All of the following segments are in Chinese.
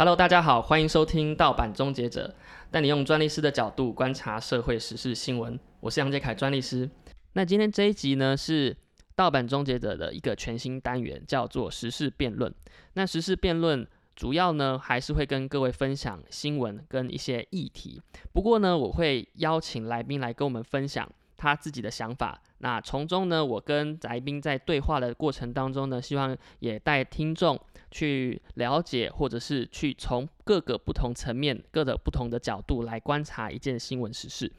Hello，大家好，欢迎收听盗版终结者，带你用专利师的角度观察社会时事新闻。我是杨杰凯专利师。那今天这一集呢是盗版终结者的一个全新单元，叫做时事辩论。那时事辩论主要呢还是会跟各位分享新闻跟一些议题，不过呢我会邀请来宾来跟我们分享他自己的想法。那从中呢，我跟来宾在对话的过程当中呢，希望也带听众。去了解，或者是去从各个不同层面、各个不同的角度来观察一件新闻时事。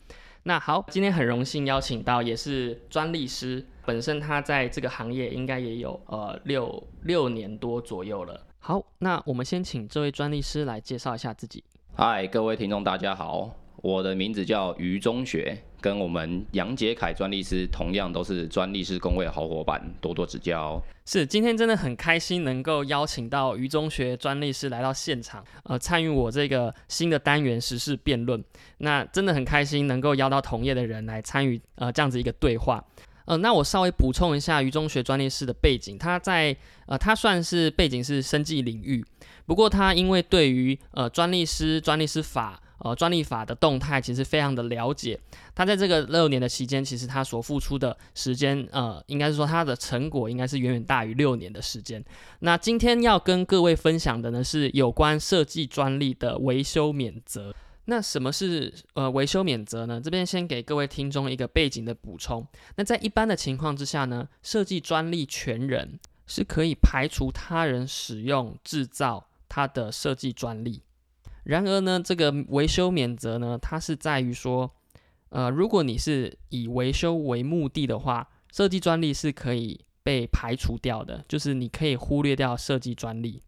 那好，今天很荣幸邀请到也是专利师，本身他在这个行业应该也有呃六六年多左右了。好，那我们先请这位专利师来介绍一下自己。嗨，各位听众，大家好。我的名字叫于中学，跟我们杨杰凯专利师同样都是专利师工会的好伙伴，多多指教。是，今天真的很开心能够邀请到于中学专利师来到现场，呃，参与我这个新的单元时事辩论。那真的很开心能够邀到同业的人来参与，呃，这样子一个对话。呃，那我稍微补充一下于中学专利师的背景，他在呃，他算是背景是生技领域，不过他因为对于呃专利师、专利师法。呃，专利法的动态其实非常的了解。他在这个六年的期间，其实他所付出的时间，呃，应该是说他的成果应该是远远大于六年的时间。那今天要跟各位分享的呢，是有关设计专利的维修免责。那什么是呃维修免责呢？这边先给各位听众一个背景的补充。那在一般的情况之下呢，设计专利权人是可以排除他人使用制造他的设计专利。然而呢，这个维修免责呢，它是在于说，呃，如果你是以维修为目的的话，设计专利是可以被排除掉的，就是你可以忽略掉设计专利。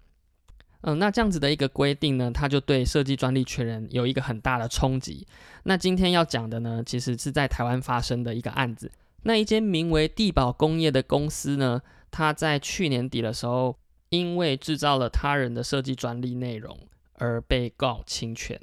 嗯，那这样子的一个规定呢，它就对设计专利权人有一个很大的冲击。那今天要讲的呢，其实是在台湾发生的一个案子。那一间名为地宝工业的公司呢，它在去年底的时候，因为制造了他人的设计专利内容。而被告侵权，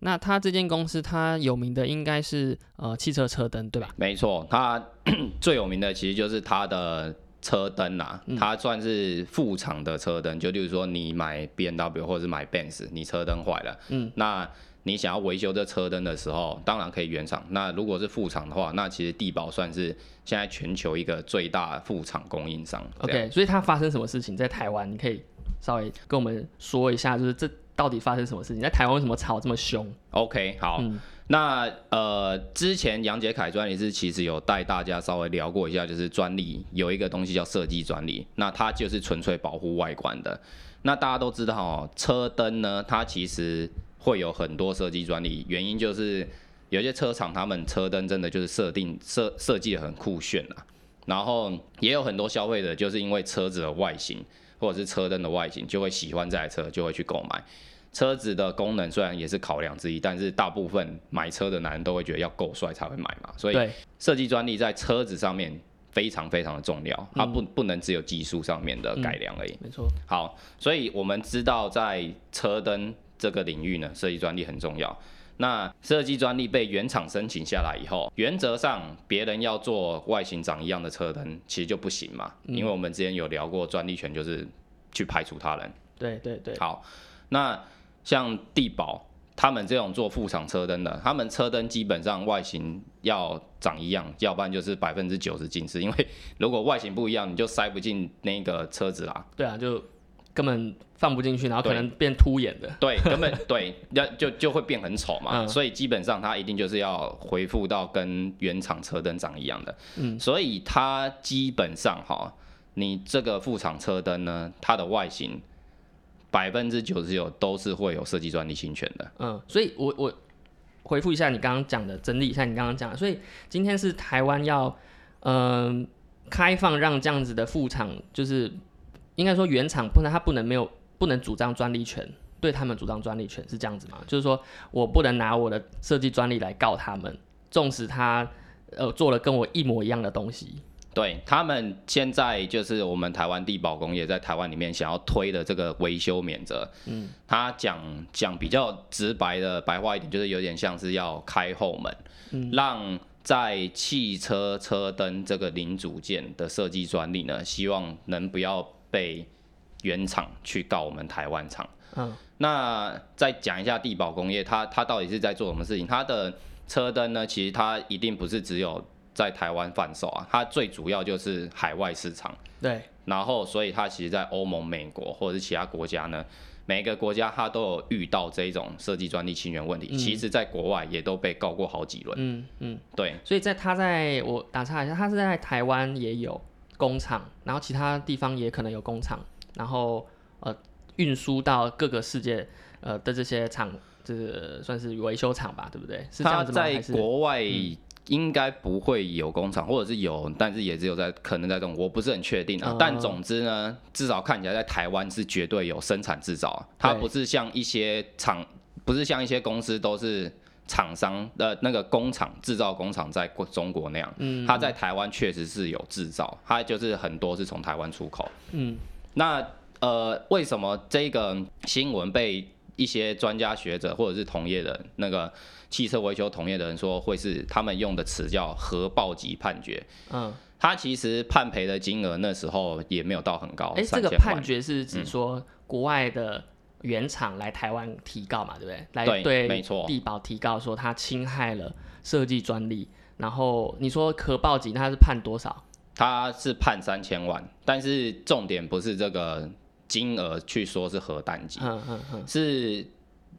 那他这间公司，他有名的应该是呃汽车车灯，对吧？没错，他 最有名的其实就是他的车灯啊，它算是副厂的车灯，就例如说你买 B N W 或者是买 Benz，你车灯坏了，嗯，那你想要维修这车灯的时候，当然可以原厂。那如果是副厂的话，那其实地保算是现在全球一个最大副厂供应商。OK，所以它发生什么事情在台湾？你可以稍微跟我们说一下，就是这。到底发生什么事情？在台湾为什么吵这么凶？OK，好，那呃，之前杨杰凯专利是其实有带大家稍微聊过一下，就是专利有一个东西叫设计专利，那它就是纯粹保护外观的。那大家都知道哦，车灯呢，它其实会有很多设计专利，原因就是有些车厂他们车灯真的就是设定设设计的很酷炫啊，然后也有很多消费者就是因为车子的外形。或者是车灯的外形，就会喜欢这台车，就会去购买。车子的功能虽然也是考量之一，但是大部分买车的男人都会觉得要够帅才会买嘛。所以设计专利在车子上面非常非常的重要，它不不能只有技术上面的改良而已。没错。好，所以我们知道在车灯这个领域呢，设计专利很重要。那设计专利被原厂申请下来以后，原则上别人要做外形长一样的车灯，其实就不行嘛。因为我们之前有聊过，专利权就是去排除他人。对对对。好，那像地宝他们这种做副厂车灯的，他们车灯基本上外形要长一样，要不然就是百分之九十近视。因为如果外形不一样，你就塞不进那个车子啦。对啊，就。根本放不进去，然后可能变凸眼的。对，根本对，要就就会变很丑嘛。所以基本上它一定就是要恢复到跟原厂车灯长一样的。嗯，所以它基本上哈，你这个副厂车灯呢，它的外形百分之九十九都是会有设计专利侵权的。嗯，所以我我回复一下你刚刚讲的，整理一下你刚刚讲的。所以今天是台湾要嗯开放让这样子的副厂就是。应该说原厂不能，他不能没有不能主张专利权，对他们主张专利权是这样子吗？就是说我不能拿我的设计专利来告他们，纵使他呃做了跟我一模一样的东西。对他们现在就是我们台湾地保工业在台湾里面想要推的这个维修免责，嗯，他讲讲比较直白的白话一点，就是有点像是要开后门，嗯，让在汽车车灯这个零组件的设计专利呢，希望能不要。被原厂去告我们台湾厂，嗯，那再讲一下地保工业，它它到底是在做什么事情？它的车灯呢，其实它一定不是只有在台湾贩售啊，它最主要就是海外市场。对。然后，所以它其实，在欧盟、美国或者是其他国家呢，每个国家它都有遇到这种设计专利侵权问题。其实，在国外也都被告过好几轮。嗯嗯，对。所以在它在我打岔一下，它是在台湾也有工厂，然后其他地方也可能有工厂，然后呃运输到各个世界呃的这些厂，这个算是维修厂吧，对不对？是这样子吗？在国外。应该不会有工厂，或者是有，但是也只有在可能在这种，我不是很确定啊。但总之呢，至少看起来在台湾是绝对有生产制造，它不是像一些厂，不是像一些公司都是厂商的那个工厂制造工厂在中国那样。嗯，它在台湾确实是有制造，它就是很多是从台湾出口。嗯，那呃，为什么这个新闻被一些专家学者或者是同业的那个？汽车维修同业的人说，会是他们用的词叫核爆级判决。嗯，他其实判赔的金额那时候也没有到很高。哎，这个判决是指说国外的原厂来台湾提告嘛，对不对？来对，没错。地保提告说他侵害了设计专利，然后你说核爆级，他是判多少？他是判三千万，但是重点不是这个金额去说是核弹级，嗯嗯嗯，是。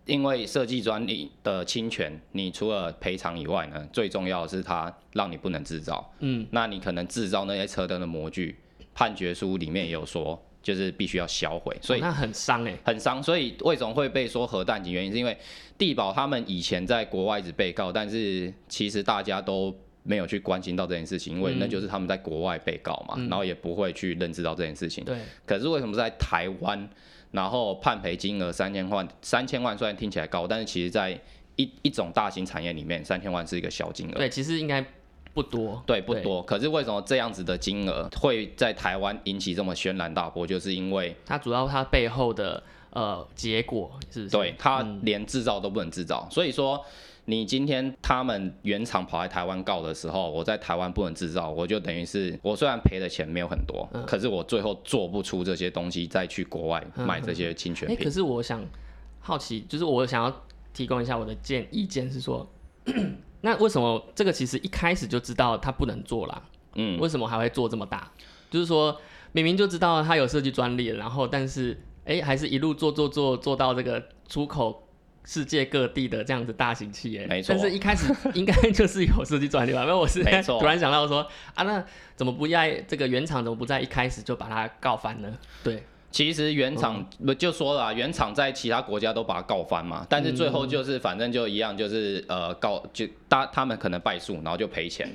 因为设计专利的侵权，你除了赔偿以外呢，最重要的是它让你不能制造。嗯，那你可能制造那些车灯的模具，判决书里面也有说，就是必须要销毁。所以那很伤哎，很伤。所以为什么会被说核弹级？原因是因为地保他们以前在国外一直被告，但是其实大家都没有去关心到这件事情，因为那就是他们在国外被告嘛，然后也不会去认知到这件事情。对。可是为什么在台湾？然后判赔金额三千万，三千万虽然听起来高，但是其实在一一种大型产业里面，三千万是一个小金额。对，其实应该不多。对，不多。可是为什么这样子的金额会在台湾引起这么轩然大波？就是因为它主要它背后的呃结果是，对，它连制造都不能制造，所以说。你今天他们原厂跑来台湾告的时候，我在台湾不能制造，我就等于是我虽然赔的钱没有很多，可是我最后做不出这些东西，再去国外买这些侵权品。可是我想好奇，就是我想要提供一下我的建意见是说，那为什么这个其实一开始就知道他不能做啦？嗯，为什么还会做这么大？就是说明明就知道他有设计专利，然后但是哎，还是一路做做做做到这个出口。世界各地的这样子大型企业，没错。但是一开始应该就是有设计专利吧？因为我是 突然想到说啊，那怎么不在这个原厂怎么不在一开始就把它告翻呢？对，其实原厂不就说了，原厂在其他国家都把它告翻嘛，但是最后就是反正就一样，就是呃告就大他们可能败诉，然后就赔钱，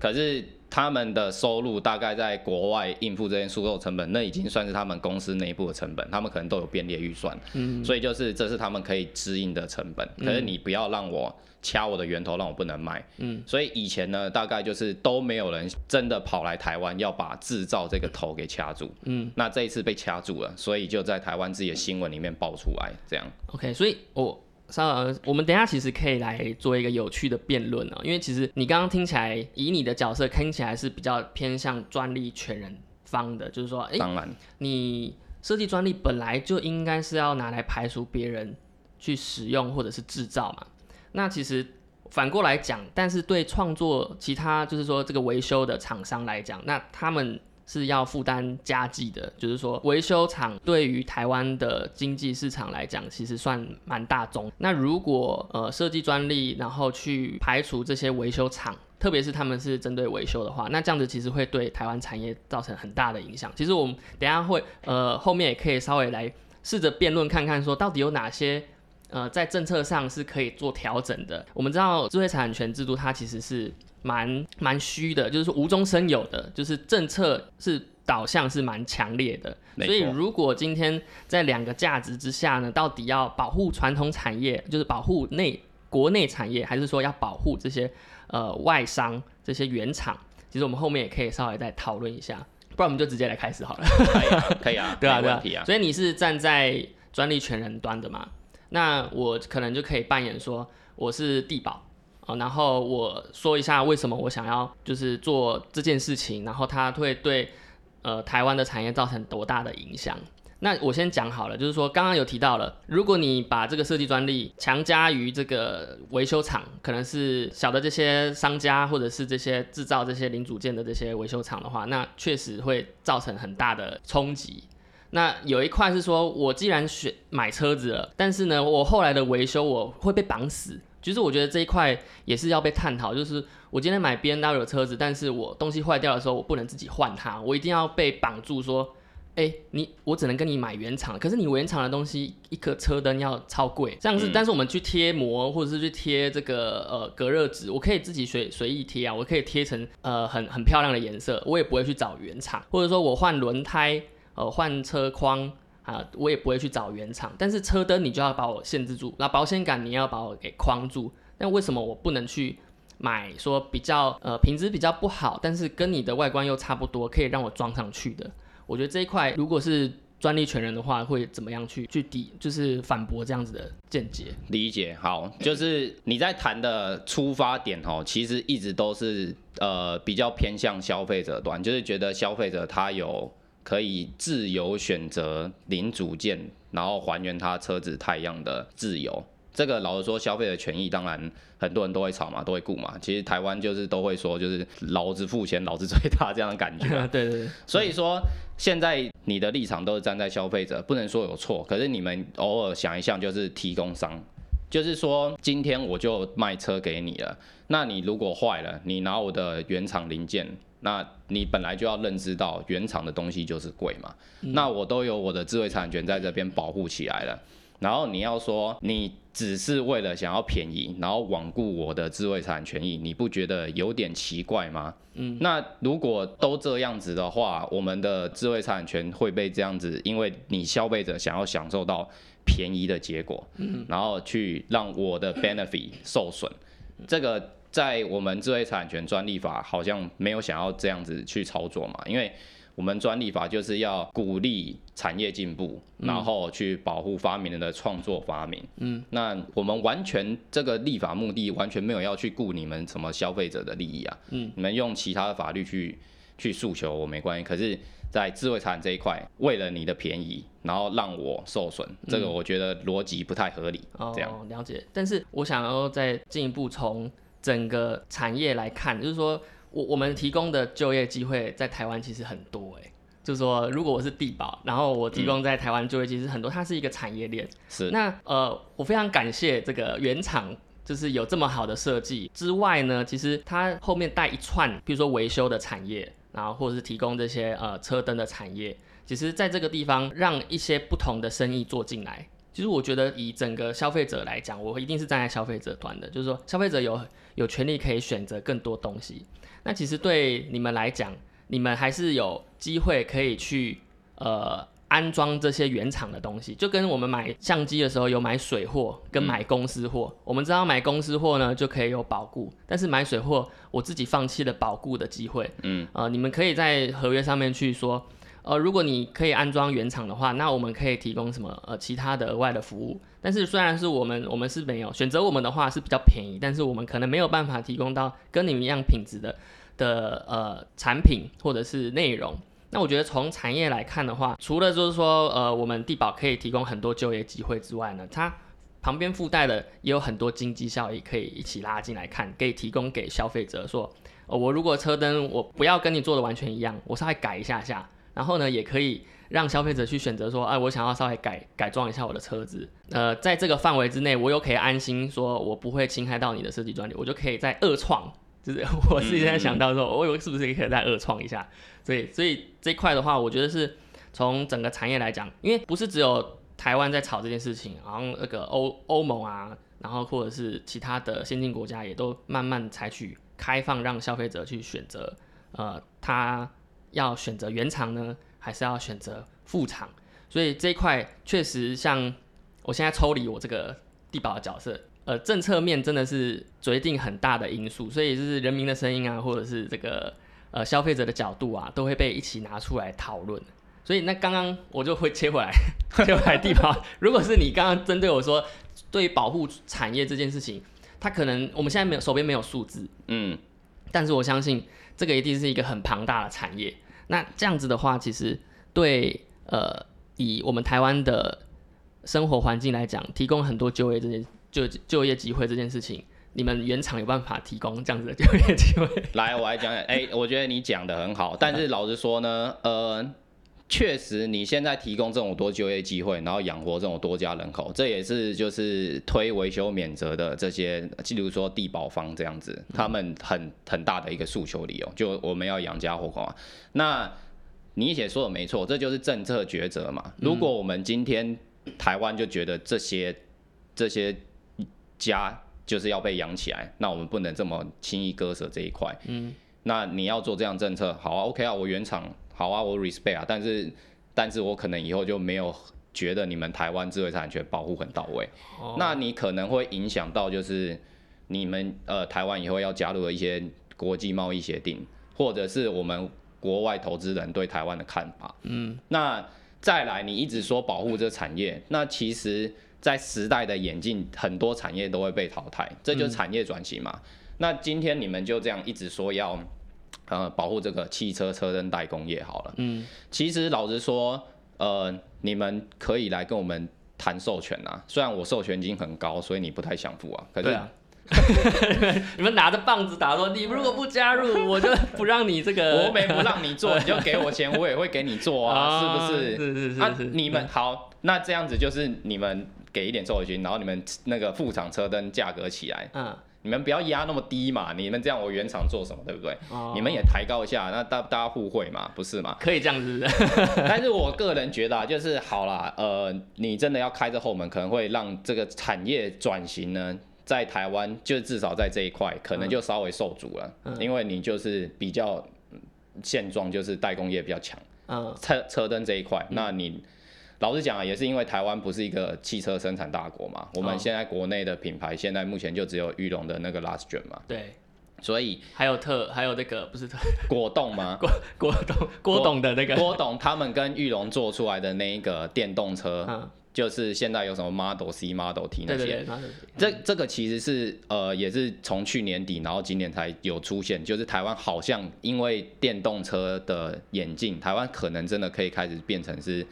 可是。他们的收入大概在国外应付这些输售成本，那已经算是他们公司内部的成本，他们可能都有编列预算，嗯，所以就是这是他们可以支应的成本。可是你不要让我掐我的源头，让我不能卖，嗯，所以以前呢，大概就是都没有人真的跑来台湾要把制造这个头给掐住，嗯，那这一次被掐住了，所以就在台湾自己的新闻里面爆出来，这样。OK，所以我。呃，我们等下其实可以来做一个有趣的辩论啊，因为其实你刚刚听起来，以你的角色听起来是比较偏向专利权人方的，就是说，哎，当然，你设计专利本来就应该是要拿来排除别人去使用或者是制造嘛。那其实反过来讲，但是对创作其他就是说这个维修的厂商来讲，那他们。是要负担加计的，就是说维修厂对于台湾的经济市场来讲，其实算蛮大宗。那如果呃设计专利，然后去排除这些维修厂，特别是他们是针对维修的话，那这样子其实会对台湾产业造成很大的影响。其实我们等下会呃后面也可以稍微来试着辩论看看，说到底有哪些呃在政策上是可以做调整的。我们知道智慧产权制度它其实是。蛮蛮虚的，就是说无中生有的，就是政策是导向是蛮强烈的。所以如果今天在两个价值之下呢，到底要保护传统产业，就是保护内国内产业，还是说要保护这些呃外商这些原厂？其实我们后面也可以稍微再讨论一下，不然我们就直接来开始好了。可以啊，对啊，对啊。所以你是站在专利权人端的嘛？那我可能就可以扮演说我是地保。啊，然后我说一下为什么我想要就是做这件事情，然后它会对呃台湾的产业造成多大的影响。那我先讲好了，就是说刚刚有提到了，如果你把这个设计专利强加于这个维修厂，可能是小的这些商家或者是这些制造这些零组件的这些维修厂的话，那确实会造成很大的冲击。那有一块是说，我既然选买车子了，但是呢，我后来的维修我会被绑死。其实我觉得这一块也是要被探讨，就是我今天买 B N W 的车子，但是我东西坏掉的时候，我不能自己换它，我一定要被绑住，说，哎，你我只能跟你买原厂，可是你原厂的东西一颗车灯要超贵，这样子，但是我们去贴膜或者是去贴这个呃隔热纸，我可以自己随随意贴啊，我可以贴成呃很很漂亮的颜色，我也不会去找原厂，或者说我换轮胎，呃换车框。啊，我也不会去找原厂，但是车灯你就要把我限制住，那保险杆你要把我给框住。那为什么我不能去买说比较呃品质比较不好，但是跟你的外观又差不多，可以让我装上去的？我觉得这一块如果是专利权人的话，会怎么样去去抵，就是反驳这样子的见解？理解好，就是你在谈的出发点哦，其实一直都是呃比较偏向消费者端，就是觉得消费者他有。可以自由选择零组件，然后还原它车子太阳的自由。这个老实说，消费的权益当然很多人都会吵嘛，都会顾嘛。其实台湾就是都会说，就是老子付钱，老子最大这样的感觉。对对对。所以说，现在你的立场都是站在消费者，不能说有错。可是你们偶尔想一想，就是提供商，就是说今天我就卖车给你了，那你如果坏了，你拿我的原厂零件。那你本来就要认知到原厂的东西就是贵嘛，那我都有我的智慧产权在这边保护起来了，然后你要说你只是为了想要便宜，然后罔顾我的智慧产权益，你不觉得有点奇怪吗？嗯，那如果都这样子的话，我们的智慧产权会被这样子，因为你消费者想要享受到便宜的结果，嗯，然后去让我的 benefit 受损，这个。在我们智慧产权专利法好像没有想要这样子去操作嘛，因为我们专利法就是要鼓励产业进步，然后去保护发明人的创作发明。嗯，那我们完全这个立法目的完全没有要去顾你们什么消费者的利益啊。嗯，你们用其他的法律去去诉求我没关系，可是，在智慧产这一块，为了你的便宜，然后让我受损，这个我觉得逻辑不太合理。这样了解，但是我想要再进一步从。整个产业来看，就是说我我们提供的就业机会在台湾其实很多哎，就是说如果我是地保，然后我提供在台湾就业其实很多，它是一个产业链。是。那呃，我非常感谢这个原厂，就是有这么好的设计之外呢，其实它后面带一串，比如说维修的产业，然后或者是提供这些呃车灯的产业，其实在这个地方让一些不同的生意做进来。其实我觉得以整个消费者来讲，我一定是站在消费者端的，就是说消费者有。有权利可以选择更多东西，那其实对你们来讲，你们还是有机会可以去呃安装这些原厂的东西，就跟我们买相机的时候有买水货跟买公司货。我们知道买公司货呢就可以有保固，但是买水货我自己放弃了保固的机会。嗯，呃，你们可以在合约上面去说。呃，如果你可以安装原厂的话，那我们可以提供什么呃其他的额外的服务？但是虽然是我们我们是没有选择我们的话是比较便宜，但是我们可能没有办法提供到跟你们一样品质的的呃产品或者是内容。那我觉得从产业来看的话，除了就是说呃我们地保可以提供很多就业机会之外呢，它旁边附带的也有很多经济效益可以一起拉进来看，可以提供给消费者说，呃我如果车灯我不要跟你做的完全一样，我稍微改一下下。然后呢，也可以让消费者去选择说，哎，我想要稍微改改装一下我的车子，呃，在这个范围之内，我又可以安心说，我不会侵害到你的设计专利，我就可以再二创，就是 我自己在想到说，我有是不是也可以再二创一下？所以，所以这块的话，我觉得是从整个产业来讲，因为不是只有台湾在炒这件事情，然后那个欧欧盟啊，然后或者是其他的先进国家也都慢慢采取开放，让消费者去选择，呃，他。要选择原厂呢，还是要选择副厂？所以这一块确实，像我现在抽离我这个地保的角色，呃，政策面真的是决定很大的因素，所以就是人民的声音啊，或者是这个呃消费者的角度啊，都会被一起拿出来讨论。所以那刚刚我就会切回来，切回来地方。如果是你刚刚针对我说，对于保护产业这件事情，它可能我们现在没有手边没有数字，嗯，但是我相信这个一定是一个很庞大的产业。那这样子的话，其实对呃以我们台湾的生活环境来讲，提供很多就业这件就就业机会这件事情，你们原厂有办法提供这样子的就业机会？来，我来讲讲。哎、我觉得你讲的很好，但是老实说呢，呃，确实你现在提供这种多就业机会，然后养活这种多家人口，这也是就是推维修免责的这些，例如说地保方这样子，他们很很大的一个诉求理由，就我们要养家活口啊。那你也说的没错，这就是政策抉择嘛。如果我们今天台湾就觉得这些这些家就是要被养起来，那我们不能这么轻易割舍这一块。嗯，那你要做这样政策，好啊，OK 啊，我原厂好啊，我 respect 啊，但是但是我可能以后就没有觉得你们台湾智慧财产权保护很到位，哦那你可能会影响到就是你们呃台湾以后要加入的一些国际贸易协定，或者是我们国外投资人对台湾的看法。嗯，那再来，你一直说保护这产业，那其实，在时代的演进，很多产业都会被淘汰，这就是产业转型嘛。那今天你们就这样一直说要呃保护这个汽车车灯代工业好了，嗯，其实老实说，呃，你们可以来跟我们谈授权啊，虽然我授权金很高，所以你不太想付啊，可是对啊。你们拿着棒子打说，你如果不加入，我就不让你这个。我没不让你做，你就给我钱，我也会给你做啊，是不是？是是是啊是，你们好，那这样子就是你们给一点授权金，然后你们那个副厂车灯价格起来，嗯，你们不要压那么低嘛，你们这样我原厂做什么，对不对？哦你们也抬高一下，那大大家互惠嘛，不是嘛？可以这样子。但是我个人觉得啊，就是好啦，呃，你真的要开这后门，可能会让这个产业转型呢，在台湾就至少在这一块，可能就稍微受阻了，嗯因为你就是比较嗯现状，就是代工业比较强，嗯车车灯这一块，那你。老实讲啊，也是因为台湾不是一个汽车生产大国嘛，我哦们现在国内的品牌现在目前就只有玉龙的那个 Last Gen 嘛，对，所以还有特，还有那个不是特果冻吗？郭郭董郭董的那个，郭董他们跟玉龙做出来的那一个电动车，嗯，就是现在有什么 Model C、Model T 那些，对对对，这这个其实是呃也是从去年底，然后今年才有出现，就是台湾好像因为电动车的演进，台湾可能真的可以开始变成是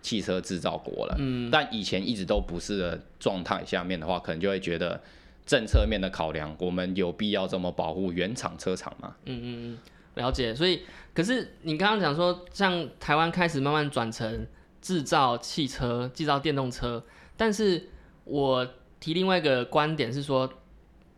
汽车制造国了。嗯，但以前一直都不是的状态下面的话，可能就会觉得政策面的考量，我们有必要这么保护原厂车厂吗？嗯嗯嗯，了解。所以，可是你刚刚讲说，像台湾开始慢慢转成制造汽车、制造电动车，但是我提另外一个观点是说，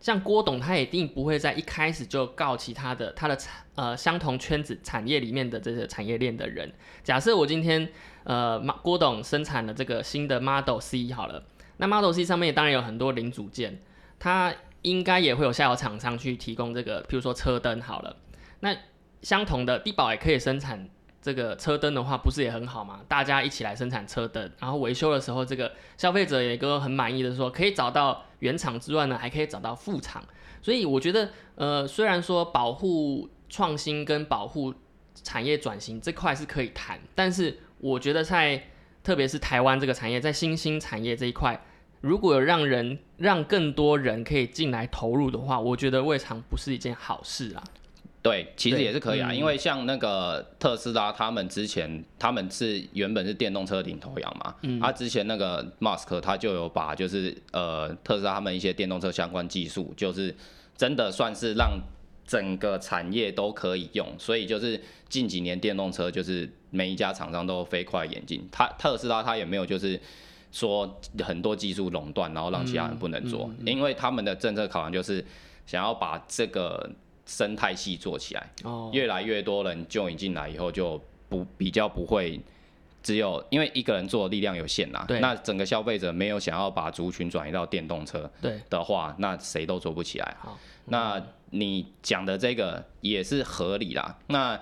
像郭董他一定不会在一开始就告其他的他的产呃相同圈子产业里面的这些产业链的人。假设我今天呃马郭董生产的这个新的 Model C 好了，那 Model C 上面当然有很多零组件，它应该也会有下游厂商去提供这个，譬如说车灯好了，那相同的地保也可以生产这个车灯的话，不是也很好吗？大家一起来生产车灯，然后维修的时候，这个消费者也都很满意的说，可以找到原厂之外呢，还可以找到副厂。所以我觉得，呃，虽然说保护创新跟保护产业转型这块是可以谈，但是我觉得在特别是台湾这个产业，在新兴产业这一块，如果有让人让更多人可以进来投入的话，我觉得未尝不是一件好事啊。对，其实也是可以啊，嗯因为像那个特斯拉，他们之前他们是原本是电动车领头羊嘛，嗯啊，之前那个 Musk 他就有把就是呃特斯拉他们一些电动车相关技术，就是真的算是让整个产业都可以用，所以就是近几年电动车就是每一家厂商都飞快演进，它特斯拉它也没有就是。说很多技术垄断，然后让其他人不能做，因为他们的政策考量就是想要把这个生态系做起来。哦，越来越多人就引进来以后，就不比较不会只有因为一个人做的力量有限啦。对那整个消费者没有想要把族群转移到电动车对，的话，那谁都做不起来。好，那你讲的这个也是合理啦。那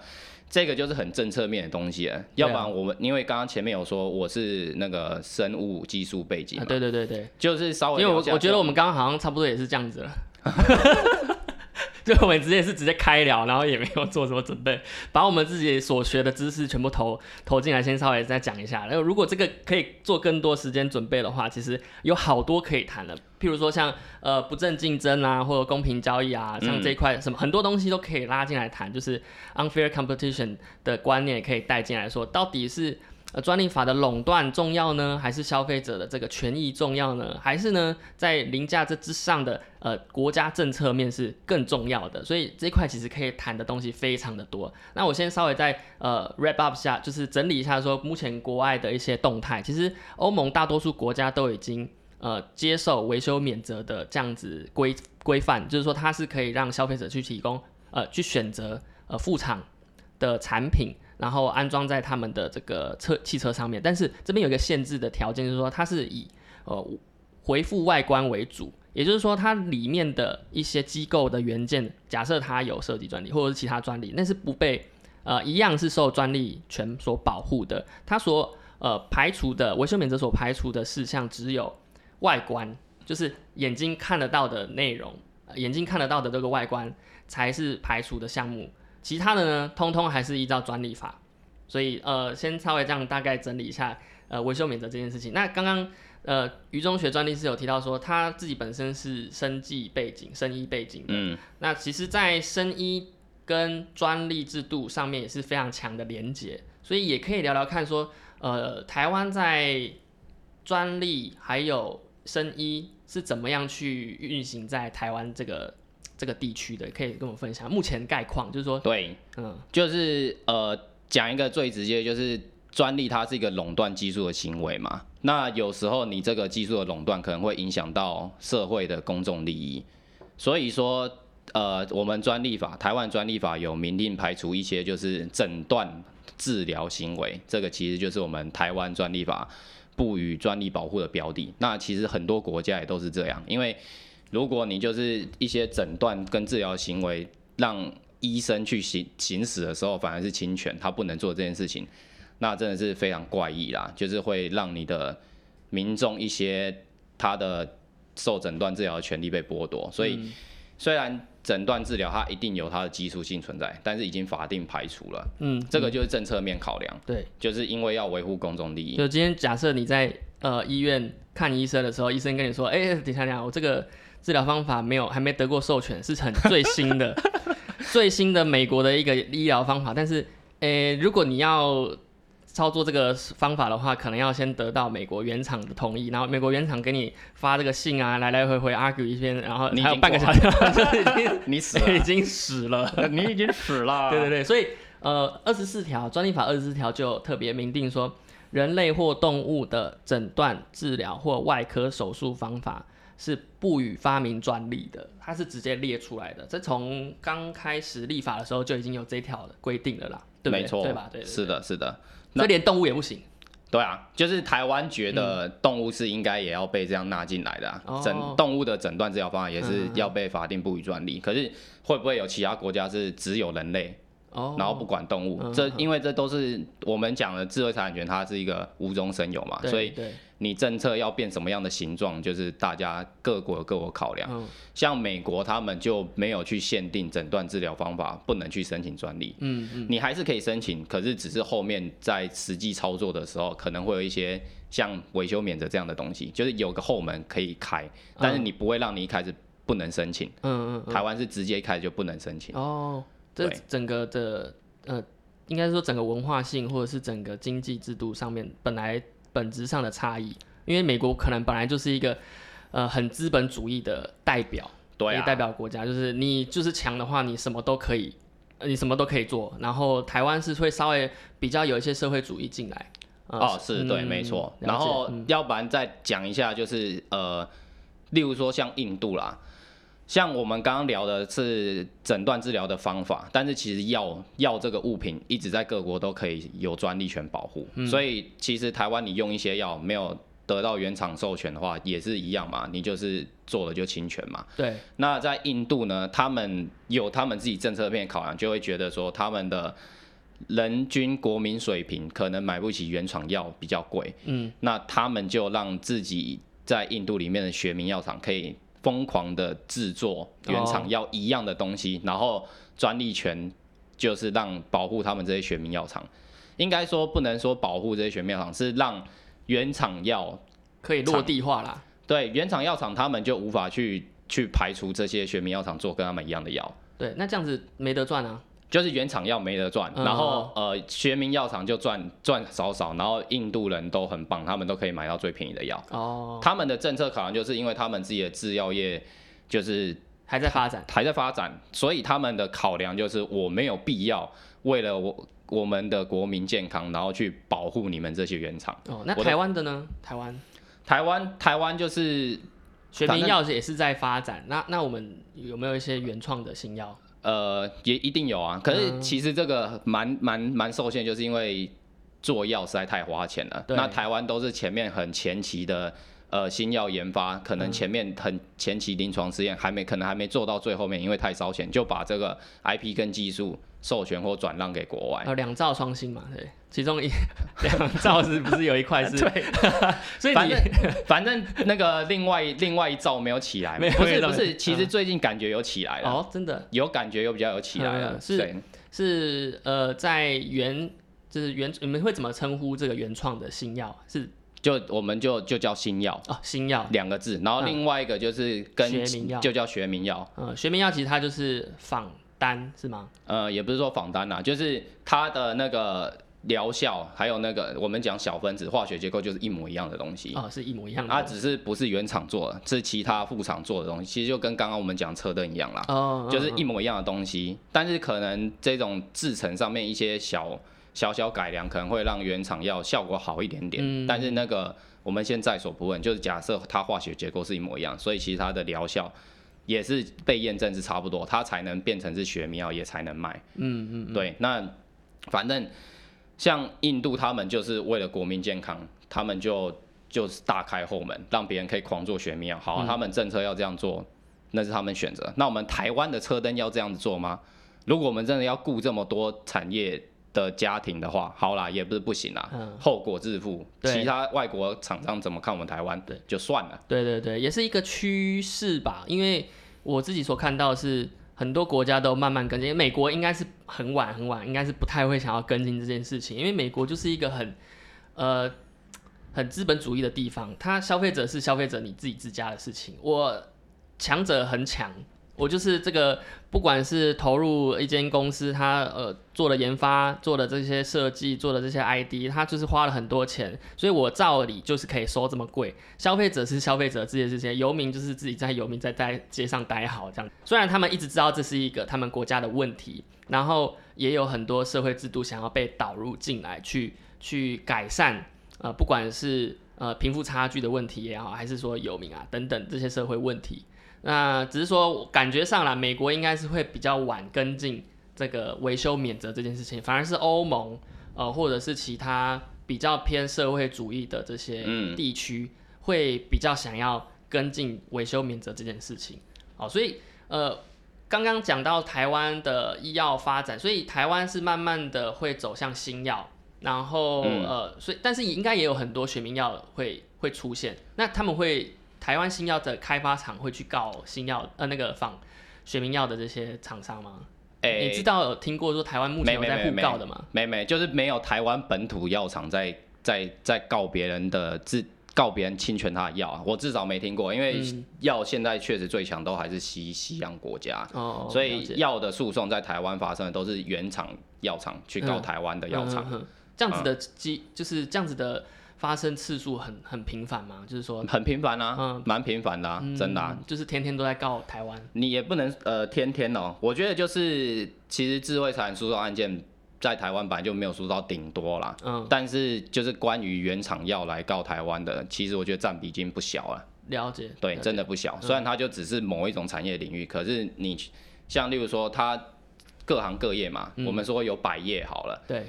这个就是很政策面的东西了，啊要不然我们因为刚刚前面有说我是那个生物技术背景啊，对对对对，就是稍微因为我我觉得我们刚刚好像差不多也是这样子了。就我们直接是直接开聊，然后也没有做什么准备，把我们自己所学的知识全部投投进来，先稍微再讲一下。然后如果这个可以做更多时间准备的话，其实有好多可以谈的，譬如说像呃不正竞争啊，或者公平交易啊，像这一块什么、很多东西都可以拉进来谈，就是 unfair competition 的观念也可以带进来说，到底是呃专利法的垄断重要呢，还是消费者的这个权益重要呢？还是呢在凌驾这之上的呃国家政策面是更重要的？所以这一块其实可以谈的东西非常的多。那我先稍微再呃 wrap up 下，就是整理一下说目前国外的一些动态。其实欧盟大多数国家都已经呃接受维修免责的这样子规规范，就是说它是可以让消费者去提供呃去选择呃副厂的产品。然后安装在他们的这个车汽车上面，但是这边有一个限制的条件，就是说它是以呃回复外观为主，也就是说它里面的一些机构的元件，假设它有设计专利或者是其他专利，那是不被呃一样是受专利权所保护的。它所呃排除的维修免责所排除的事项只有外观，就是眼睛看得到的内容，眼睛看得到的这个外观才是排除的项目。其他的呢，通通还是依照专利法，所以呃，先稍微这样大概整理一下呃维修免责这件事情。那刚刚呃于中学专利是有提到说他自己本身是生技背景、生医背景的，嗯，那其实，在生医跟专利制度上面也是非常强的连结，所以也可以聊聊看说，呃，台湾在专利还有生医是怎么样去运行在台湾这个。这个地区的可以跟我分享目前概况，就是说，对，嗯，就是呃，讲一个最直接，就是专利它是一个垄断技术的行为嘛。那有时候你这个技术的垄断可能会影响到社会的公众利益，所以说，呃，我们专利法，台湾专利法有明令排除一些就是诊断治疗行为，这个其实就是我们台湾专利法不予专利保护的标的。那其实很多国家也都是这样，因为。如果你就是一些诊断跟治疗行为，让医生去行行使的时候，反而是侵权，他不能做这件事情，那真的是非常怪异啦，就是会让你的民众一些他的受诊断治疗的权利被剥夺。所以虽然诊断治疗它一定有它的基础性存在，但是已经法定排除了。嗯，这个就是政策面考量。对，就是因为要维护公众利益。就今天假设你在呃医院看医生的时候，医生跟你说，哎，等下下，我这个。治疗方法没有，还没得过授权，是很最新的，最新的美国的一个医疗方法。但是，诶，如果你要操作这个方法的话，可能要先得到美国原厂的同意，然后美国原厂给你发这个信啊，来来回回 argue 一遍，然后你还有半个小时，你死了，已经死了，你已经死了。对对对，所以呃，二十四条专利法二十四条就特别明定说，人类或动物的诊断、治疗或外科手术方法。是不予发明专利的，它是直接列出来的。这从刚开始立法的时候就已经有这条的规定了啦，对没错，对吧？对，是的，是的。所以连动物也不行。对啊，就是台湾觉得动物是应该也要被这样纳进来的，诊动物的诊断治疗方案也是要被法定不予专利。可是会不会有其他国家是只有人类？然后不管动物，这因为这都是我们讲的智慧财产权，它是一个无中生有嘛，所以你政策要变什么样的形状，就是大家各国各国考量。像美国他们就没有去限定诊断治疗方法不能去申请专利，嗯嗯，你还是可以申请，可是只是后面在实际操作的时候，可能会有一些像维修免责这样的东西，就是有个后门可以开，但是你不会让你一开始不能申请，嗯嗯，台湾是直接一开始就不能申请。哦。这整个的呃，应该说整个文化性或者是整个经济制度上面本来本质上的差异，因为美国可能本来就是一个呃很资本主义的代表，对，代表国家就是你就是强的话，你什么都可以，你什么都可以做。然后台湾是会稍微比较有一些社会主义进来，哦，是对，没错。然后要不然再讲一下，就是呃，例如说像印度啦。像我们刚刚聊的是诊断治疗的方法，但是其实药药这个物品一直在各国都可以有专利权保护，所以其实台湾你用一些药没有得到原厂授权的话，也是一样嘛，你就是做了就侵权嘛。对。那在印度呢，他们有他们自己政策面考量，就会觉得说他们的人均国民水平可能买不起原厂药比较贵，嗯，那他们就让自己在印度里面的学名药厂可以。疯狂的制作原厂要一样的东西，然后专利权就是让保护他们这些选民药厂。应该说不能说保护这些选民药厂，是让原厂药可以落地化啦。对，原厂药厂他们就无法去去排除这些选民药厂做跟他们一样的药。对，那这样子没得赚啊。就是原厂药没得赚，嗯然后呃学名药厂就赚赚少少，然后印度人都很棒，他们都可以买到最便宜的药。哦，他们的政策考量就是因为他们自己的制药业就是还在发展。还在发展，所以他们的考量就是我没有必要为了我我们的国民健康，然后去保护你们这些原厂。哦，那台湾的呢？台湾台湾台湾就是学名药也是在发展。那那我们有没有一些原创的新药？呃也一定有啊，可是嗯其实这个蛮蛮蛮受限，就是因为做药实在太花钱了。那台湾都是前面很前期的。呃，新药研发可能前面很前期临床试验还没，可能还没做到最后面，因为太烧钱，就把这个 IP 跟技术授权或转让给国外。呃，两兆双星嘛，对，其中一 两兆是不是有一块是？对，所以反正反正那个另外另外一兆没有起来不是不是，嗯其实最近感觉有起来了，哦，真的有感觉有比较有起来了，嗯是对，是呃，在原就是原你们会怎么称呼这个原创的新药？是就我们就就叫新药哦，新药。两个字，然后另外一个就是跟学名药就叫学名药，呃，学名药其实它就是仿单是吗？呃，也不是说仿单啦，就是它的那个疗效，还有那个我们讲小分子化学结构就是一模一样的东西。哦，是一模一样的。它只是不是原厂做的，是其他副厂做的东西，其实就跟刚刚我们讲车灯一样啦。哦，就是一嗯模一样的东西，但是可能这种制成上面一些小小小改良，可能会让原厂药效果好一点点。嗯但是那个我们先在所不问，就是假设它化学结构是一模一样，所以其实它的疗效也是被验证是差不多，它才能变成是学名药，也才能卖。嗯嗯嗯，对，那反正像印度他们就是为了国民健康，他们就就是大开后门，让别人可以狂做学名药。好他们政策要这样做，那是他们选择。那我们台湾的车灯要这样子做吗？如果我们真的要顾这么多产业的家庭的话，好啦，也不是不行啦，嗯后果自负。其他外国厂商怎么看我们台湾，对，就算了。对对对，也是一个趋势吧。因为我自己所看到的是，很多国家都慢慢跟进，美国应该是很晚很晚，应该是不太会想要跟进这件事情，因为美国就是一个很呃很资本主义的地方，它消费者是消费者你自己自家的事情，我强者很强。我就是这个，不管是投入一间公司，它呃做的研发、做的这些设计、做的这些 ID，它就是花了很多钱，所以我照理就是可以收这么贵。消费者是消费者自己的事情，游民就是自己在游民在在街上待好这样。虽然他们一直知道这是一个他们国家的问题，然后也有很多社会制度想要被导入进来，去去改善，呃，不管是呃贫富差距的问题也好，还是说游民啊等等这些社会问题。那只是说感觉上啦，美国应该是会比较晚跟进这个维修免责这件事情，反而是欧盟呃或者是其他比较偏社会主义的这些嗯。地区，会比较想要跟进维修免责这件事情。好，所以呃刚刚讲到台湾的医药发展，所以台湾是慢慢的会走向新药，然后、嗯。呃，所以但是应该也有很多学名药会会出现，那他们会台湾新药的开发厂会去告新药呃那个仿学名药的这些厂商吗？哎、你知道有听过说台湾目前有在互告的吗？没没，就是没有台湾本土药厂在在在告别人的自告别人侵权他的药啊，我至少没听过，因为嗯药现在确实最强都还是西西洋国家，哦，所以药的诉讼在台湾发生的都是原厂药厂去告嗯台湾的药厂。嗯嗯嗯这样子的机、就是这样子的发生次数很很频繁吗？就是说，很频繁啊嗯，蛮、频繁的、啊，真的、就是天天都在告台湾。你也不能呃天天哦，我觉得就是其实智慧财产诉讼案件在台湾本来就没有诉到顶多啦，嗯，但是就是关于原厂要来告台湾的，其实我觉得占比已经不小了。了解。对，真的不小。虽然它就只是某一种产业领域，可是你像例如说它各行各业嘛，嗯我们说有百业好了，对，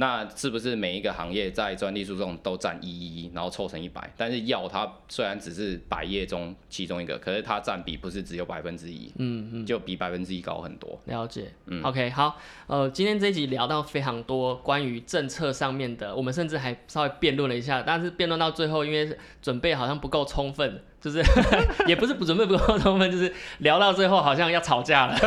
那是不是每一个行业在专利诉讼都占一一一，然后凑成一百？但是药它虽然只是百业中其中一个，可是它占比不是只有百分之一，嗯嗯。就比百分之一高很多。了解，嗯 o k 好，呃，今天这一集聊到非常多关于政策上面的，我们甚至还稍微辩论了一下，但是辩论到最后，因为准备好像不够充分，就是 也不是不准备不够充分，就是聊到最后好像要吵架了。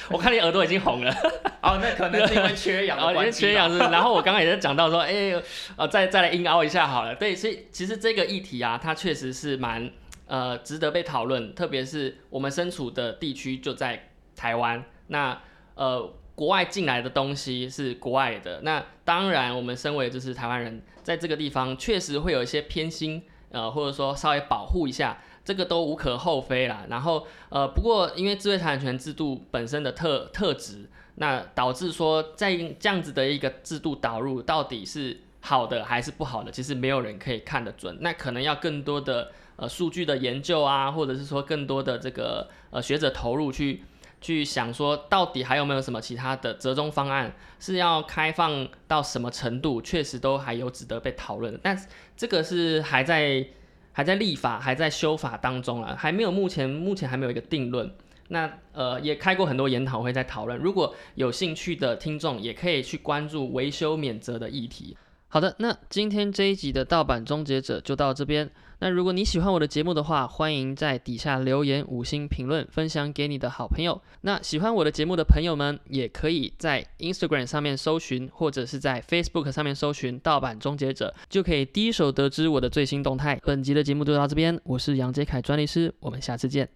我看你耳朵已经红了，哦，那可能是因为缺氧然后 因为缺氧是，然后我刚刚也在讲到说，哎、呃，再再来硬凹一下好了。对，所以其实这个议题啊，它确实是蛮呃值得被讨论，特别是我们身处的地区就在台湾，那呃国外进来的东西是国外的，那当然我们身为就是台湾人，在这个地方确实会有一些偏心，呃或者说稍微保护一下，这个都无可厚非啦。然后呃不过因为智慧财产权制度本身的特特质，那导致说在这样子的一个制度导入到底是好的还是不好的，其实没有人可以看得准，那可能要更多的呃数据的研究啊，或者是说更多的这个呃学者投入去。去想说，到底还有没有什么其他的折中方案是要开放到什么程度？确实都还有值得被讨论的，但这个是还在还在立法、还在修法当中啊，还没有目前目前还没有一个定论。那呃也开过很多研讨会在讨论，如果有兴趣的听众也可以去关注维修免责的议题。好的，那今天这一集的盗版终结者就到这边。那如果你喜欢我的节目的话，欢迎在底下留言五星评论，分享给你的好朋友。那喜欢我的节目的朋友们，也可以在 Instagram 上面搜寻，或者是在 Facebook 上面搜寻“盗版终结者”，就可以第一手得知我的最新动态。本集的节目就到这边，我是杨杰凯专利师，我们下次见。